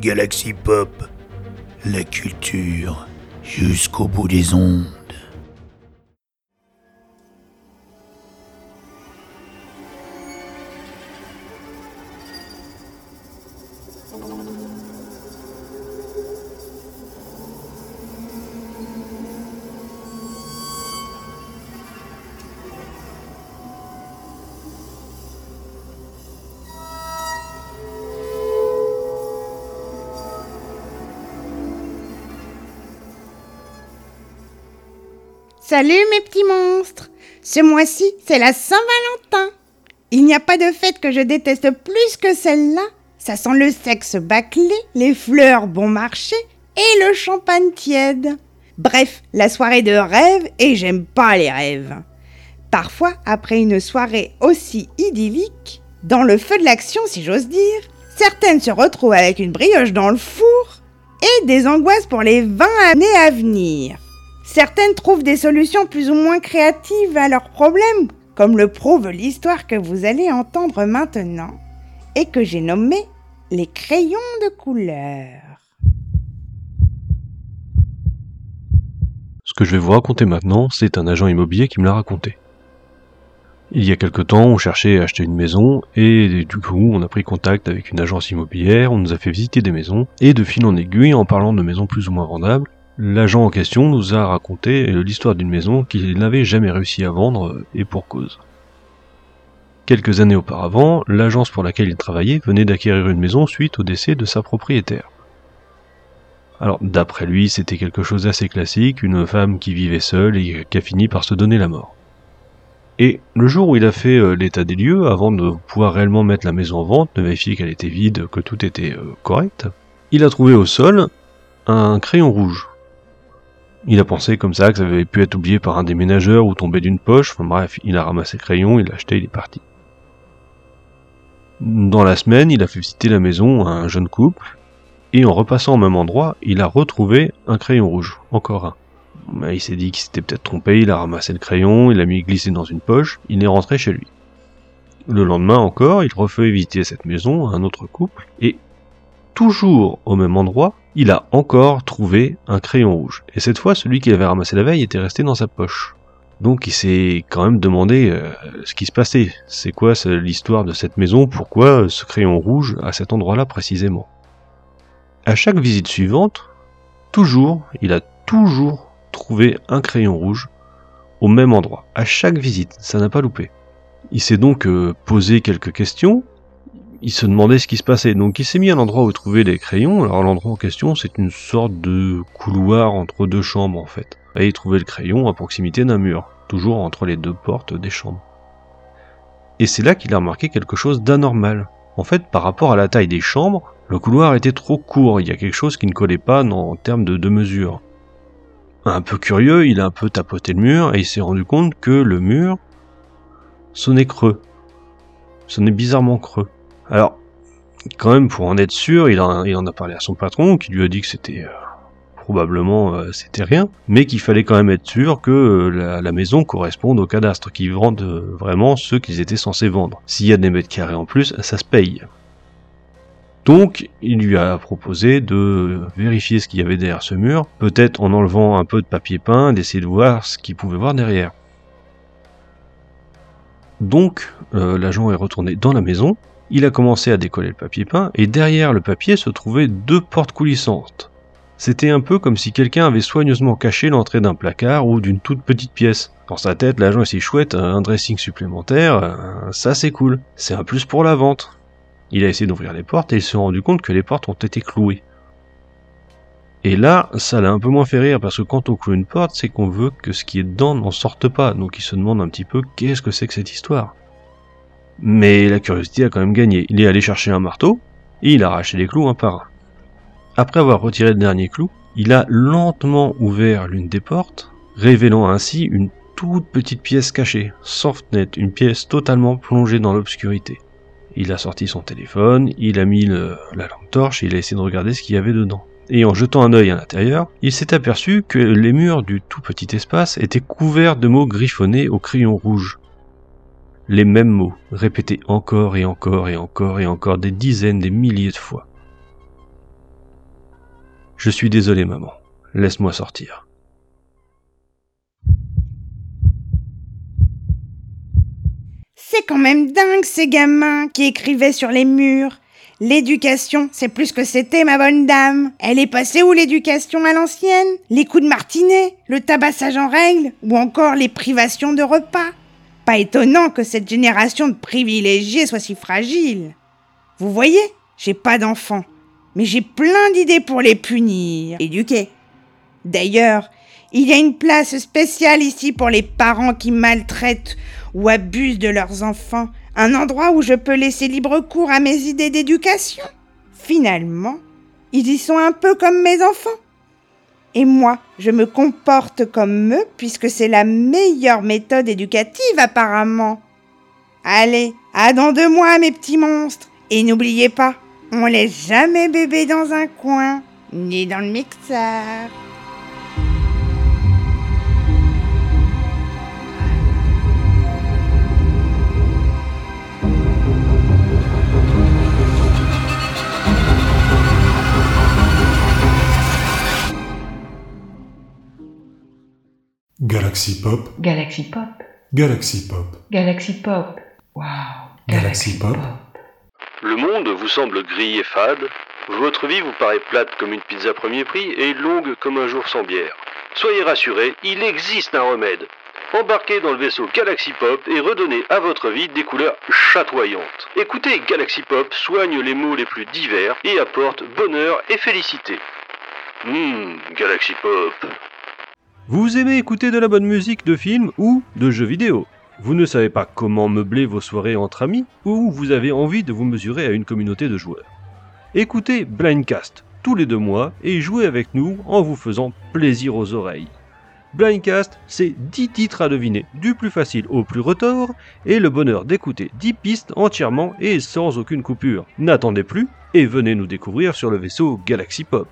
Galaxy Pop, la culture jusqu'au bout des ondes. Salut mes petits monstres Ce mois-ci, c'est la Saint-Valentin. Il n'y a pas de fête que je déteste plus que celle-là. Ça sent le sexe bâclé, les fleurs bon marché et le champagne tiède. Bref, la soirée de rêve et j'aime pas les rêves. Parfois, après une soirée aussi idyllique, dans le feu de l'action si j'ose dire, certaines se retrouvent avec une brioche dans le four et des angoisses pour les 20 années à venir. Certaines trouvent des solutions plus ou moins créatives à leurs problèmes, comme le prouve l'histoire que vous allez entendre maintenant, et que j'ai nommée les crayons de couleur. Ce que je vais vous raconter maintenant, c'est un agent immobilier qui me l'a raconté. Il y a quelque temps, on cherchait à acheter une maison, et du coup, on a pris contact avec une agence immobilière, on nous a fait visiter des maisons, et de fil en aiguille, en parlant de maisons plus ou moins vendables, L'agent en question nous a raconté l'histoire d'une maison qu'il n'avait jamais réussi à vendre, et pour cause. Quelques années auparavant, l'agence pour laquelle il travaillait venait d'acquérir une maison suite au décès de sa propriétaire. Alors, d'après lui, c'était quelque chose d'assez classique, une femme qui vivait seule et qui a fini par se donner la mort. Et le jour où il a fait euh, l'état des lieux, avant de pouvoir réellement mettre la maison en vente, de vérifier qu'elle était vide, que tout était euh, correct, il a trouvé au sol un crayon rouge il a pensé comme ça que ça avait pu être oublié par un déménageur ou tombé d'une poche. Enfin bref, il a ramassé le crayon, il l'a acheté, il est parti. Dans la semaine, il a fait visiter la maison à un jeune couple, et en repassant au même endroit, il a retrouvé un crayon rouge, encore un. Il s'est dit qu'il s'était peut-être trompé, il a ramassé le crayon, il l'a mis glissé dans une poche, il est rentré chez lui. Le lendemain encore, il refait visiter cette maison à un autre couple, et toujours au même endroit, il a encore trouvé un crayon rouge. Et cette fois, celui qu'il avait ramassé la veille était resté dans sa poche. Donc il s'est quand même demandé euh, ce qui se passait. C'est quoi l'histoire de cette maison? Pourquoi ce crayon rouge à cet endroit-là précisément? À chaque visite suivante, toujours, il a toujours trouvé un crayon rouge au même endroit. À chaque visite, ça n'a pas loupé. Il s'est donc euh, posé quelques questions il se demandait ce qui se passait. Donc il s'est mis à l'endroit où trouver les crayons. Alors l'endroit en question, c'est une sorte de couloir entre deux chambres en fait. Et il trouvait le crayon à proximité d'un mur, toujours entre les deux portes des chambres. Et c'est là qu'il a remarqué quelque chose d'anormal. En fait, par rapport à la taille des chambres, le couloir était trop court, il y a quelque chose qui ne collait pas en termes de, de mesure. Un peu curieux, il a un peu tapoté le mur et il s'est rendu compte que le mur sonnait creux. Sonnait bizarrement creux. Alors, quand même, pour en être sûr, il, en a parlé à son patron, qui lui a dit que c'était euh, probablement euh, c'était rien, mais qu'il fallait quand même être sûr que euh, la, maison corresponde au cadastre, qu'ils vendent vraiment ceux qu'ils étaient censés vendre. S'il y a des mètres carrés en plus, ça se paye. Donc, il lui a proposé de vérifier ce qu'il y avait derrière ce mur, peut-être en enlevant un peu de papier peint, d'essayer de voir ce qu'il pouvait voir derrière. Donc, l'agent est retourné dans la maison, il a commencé à décoller le papier peint, et derrière le papier se trouvaient deux portes coulissantes. C'était un peu comme si quelqu'un avait soigneusement caché l'entrée d'un placard ou d'une toute petite pièce. Dans sa tête, l'agent est si chouette, un dressing supplémentaire, euh, ça c'est cool, c'est un plus pour la vente. Il a essayé d'ouvrir les portes et il s'est rendu compte que les portes ont été clouées. Et là, ça l'a un peu moins fait rire parce que quand on cloue une porte, c'est qu'on veut que ce qui est dedans n'en sorte pas. Donc il se demande un petit peu qu'est-ce que c'est que cette histoire? Mais la curiosité a quand même gagné. Il est allé chercher un marteau, et il a arraché les clous un par un. Après avoir retiré le dernier clou, il a lentement ouvert l'une des portes, révélant ainsi une toute petite pièce cachée, sans fenêtre, une pièce totalement plongée dans l'obscurité. Il a sorti son téléphone, il a mis la lampe torche et il a essayé de regarder ce qu'il y avait dedans. Et en jetant un œil à l'intérieur, il s'est aperçu que les murs du tout petit espace étaient couverts de mots griffonnés au crayon rouge les mêmes mots, répétés encore et encore et encore et encore des dizaines, des milliers de fois. Je suis désolé, maman. Laisse-moi sortir. C'est quand même dingue ces gamins qui écrivaient sur les murs. L'éducation, c'est plus que c'était, ma bonne dame. Elle est passée où l'éducation à l'ancienne? Les coups de martinet, le tabassage en règle, ou encore les privations de repas? Pas étonnant que cette génération de privilégiés soit si fragile. Vous voyez, j'ai pas d'enfants, mais j'ai plein d'idées pour les punir, éduquer. D'ailleurs, il y a une place spéciale ici pour les parents qui maltraitent ou abusent de leurs enfants, un endroit où je peux laisser libre cours à mes idées d'éducation. Finalement, ils y sont un peu comme mes enfants. Et moi, je me comporte comme eux puisque c'est la meilleure méthode éducative apparemment. Allez, à dans deux mes petits monstres. Et n'oubliez pas, on laisse jamais bébé dans un coin, ni dans le mixeur. Galaxy Pop, Galaxy Pop. Galaxy Pop, Galaxy Pop. Waouh. Galaxy Pop. Le monde vous semble gris et fade. Votre vie vous paraît plate comme une pizza premier prix et longue comme un jour sans bière. Soyez rassurés, il existe un remède. Embarquez dans le vaisseau Galaxy Pop et redonnez à votre vie des couleurs chatoyantes. Écoutez, Galaxy Pop soigne les maux les plus divers et apporte bonheur et félicité. Hum, Galaxy Pop. Vous aimez écouter de la bonne musique de films ou de jeux vidéo Vous ne savez pas comment meubler vos soirées entre amis ou vous avez envie de vous mesurer à une communauté de joueurs Écoutez Blindcast tous les deux mois et jouez avec nous en vous faisant plaisir aux oreilles. Blindcast, c'est 10 titres à deviner, du plus facile au plus retors, et le bonheur d'écouter 10 pistes entièrement et sans aucune coupure. N'attendez plus et venez nous découvrir sur le vaisseau Galaxy Pop.